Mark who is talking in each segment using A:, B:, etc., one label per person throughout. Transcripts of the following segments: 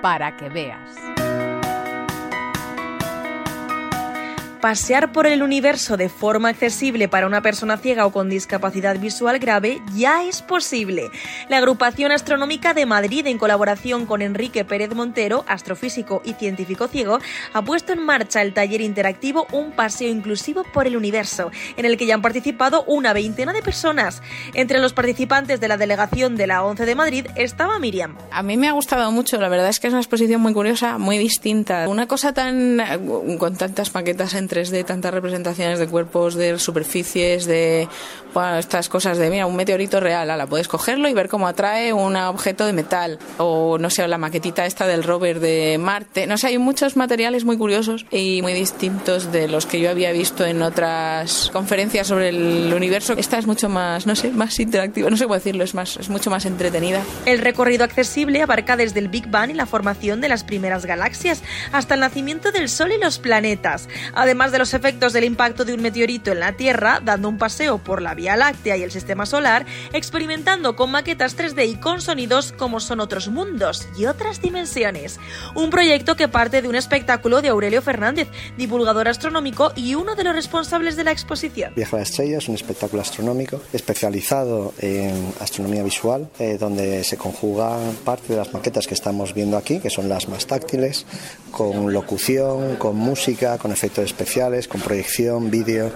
A: para que veas.
B: Pasear por el universo de forma accesible para una persona ciega o con discapacidad visual grave ya es posible. La agrupación astronómica de Madrid, en colaboración con Enrique Pérez Montero, astrofísico y científico ciego, ha puesto en marcha el taller interactivo Un paseo inclusivo por el universo, en el que ya han participado una veintena de personas. Entre los participantes de la delegación de la ONCE de Madrid estaba Miriam.
C: A mí me ha gustado mucho, la verdad es que es una exposición muy curiosa, muy distinta. Una cosa tan con tantas maquetas en 3D, tantas representaciones de cuerpos, de superficies, de estas cosas de, mira, un meteorito real, la puedes cogerlo y ver cómo atrae un objeto de metal. O, no sé, la maquetita esta del rover de Marte. No sé, hay muchos materiales muy curiosos y muy distintos de los que yo había visto en otras conferencias sobre el universo. Esta es mucho más, no sé, más interactiva, no sé cómo decirlo, es, más, es mucho más entretenida.
B: El recorrido accesible abarca desde el Big Bang y la formación de las primeras galaxias hasta el nacimiento del Sol y los planetas, además de los efectos del impacto de un meteorito en la Tierra, dando un paseo por la Vía Láctea y el Sistema Solar, experimentando con maquetas 3D y con sonidos como son otros mundos y otras dimensiones. Un proyecto que parte de un espectáculo de Aurelio Fernández, divulgador astronómico y uno de los responsables de la exposición.
D: Viaje a la Estrella es un espectáculo astronómico especializado en astronomía visual, eh, donde se conjugan parte de las maquetas que estamos viendo aquí, que son las más táctiles, con locución, con música, con efectos especiales, con proyección, vídeo.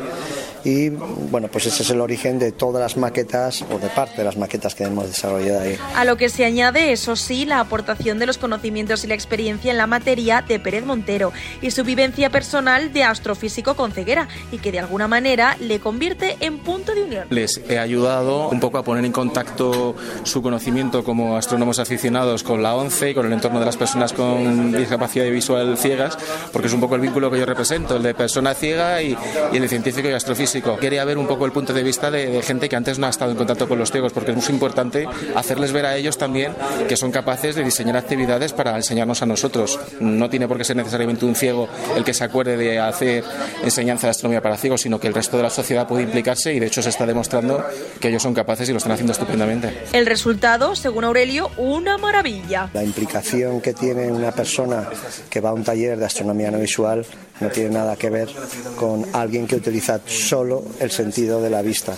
D: Y bueno, pues ese es el origen de todas las maquetas o de parte de las maquetas que hemos desarrollado ahí.
B: A lo que se añade, eso sí, la aportación de los conocimientos y la experiencia en la materia de Pérez Montero y su vivencia personal de astrofísico con ceguera y que de alguna manera le convierte en punto de unión.
E: Les he ayudado un poco a poner en contacto su conocimiento como astrónomos aficionados con la ONCE y con el entorno de las personas con discapacidad visual ciegas, porque es un poco el vínculo que yo represento, el de persona ciega y, y el de científico y astrofísico. Quería ver un poco el punto de vista de, gente que antes no ha estado en contacto con los ciegos, porque es muy importante hacerles ver a ellos también que son capaces de diseñar actividades para enseñarnos a nosotros. No tiene por qué ser necesariamente un ciego el que se acuerde de hacer enseñanza de astronomía para ciegos, sino que el resto de la sociedad puede implicarse y de hecho se está demostrando que ellos son capaces y lo están haciendo estupendamente.
B: El resultado, según Aurelio, una maravilla.
D: La implicación que tiene una persona que va a un taller de astronomía no visual no tiene nada que ver con alguien que utiliza solo el sentido de la vista.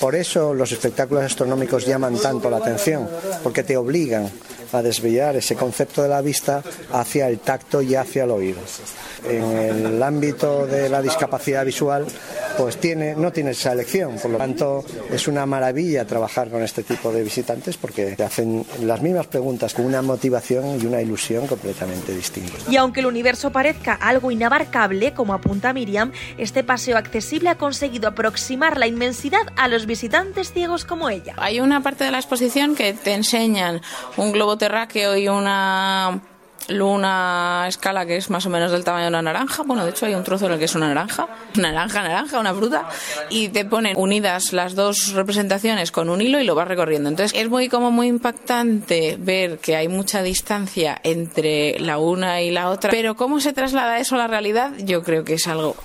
D: Por eso los espectáculos astronómicos llaman tanto la atención, porque te obligan a desviar ese concepto de la vista hacia el tacto y hacia el oído. En el ámbito de la discapacidad visual, pues tiene, no tiene esa elección. Por lo tanto, es una maravilla trabajar con este tipo de visitantes porque te hacen las mismas preguntas con una motivación y una ilusión completamente distintas.
B: Y aunque el universo parezca algo inabarcable, como apunta Miriam, este paseo accesible ha conseguido aproximar la inmensidad a los visitantes ciegos como ella.
C: Hay una parte de la exposición que te enseñan un globo terráqueo y una luna escala que es más o menos del tamaño de una naranja. Bueno, de hecho hay un trozo en el que es una naranja, naranja, naranja, una fruta, y te ponen unidas las dos representaciones con un hilo y lo vas recorriendo. Entonces es muy como muy impactante ver que hay mucha distancia entre la una y la otra, pero cómo se traslada eso a la realidad, yo creo que es algo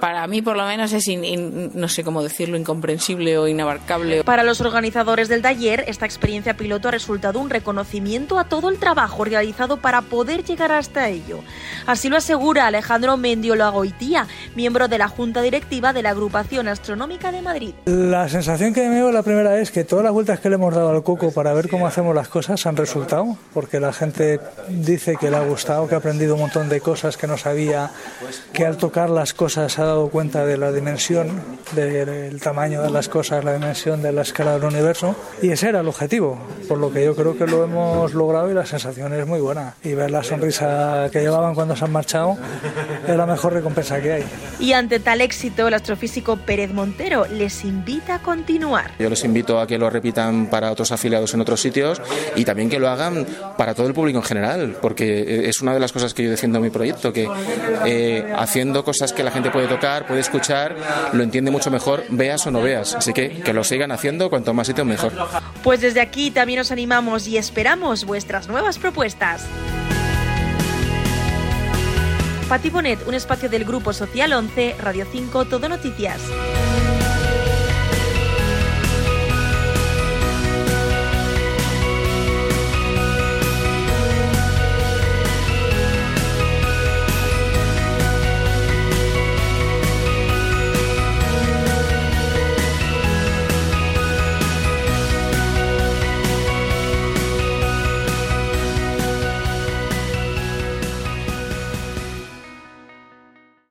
C: para mí por lo menos es, no sé cómo decirlo, incomprensible o inabarcable.
B: Para los organizadores del taller, esta experiencia piloto ha resultado un reconocimiento a todo el trabajo realizado para poder llegar hasta ello. Así lo asegura Alejandro Mendiolo Agoitía, miembro de la Junta Directiva de la Agrupación Astronómica de Madrid.
F: La sensación que me veo la primera es que todas las vueltas que le hemos dado al coco para ver cómo hacemos las cosas han resultado, porque la gente dice que le ha gustado, que ha aprendido un montón de cosas que no sabía, que al tocar las cosas ha dado cuenta de la dimensión, del tamaño de las cosas, la dimensión de la escala del universo, y ese era el objetivo, por lo que yo creo que lo hemos logrado y la sensación es muy buena. Y ver la sonrisa que llevaban cuando se han marchado es la mejor recompensa que hay.
B: Y ante tal éxito, el astrofísico Pérez Montero les invita a continuar.
E: Yo les invito a que lo repitan para otros afiliados en otros sitios y también que lo hagan para todo el público en general, porque es una de las cosas que yo defiendo en mi proyecto, que eh, haciendo cosas que la gente puede tocar, puede escuchar, lo entiende mucho mejor, veas o no veas. Así que que lo sigan haciendo, cuanto más sitios mejor.
B: Pues desde aquí también os animamos y esperamos vuestras nuevas propuestas. Pati Bonet, un espacio del Grupo Social 11, Radio 5, Todo Noticias.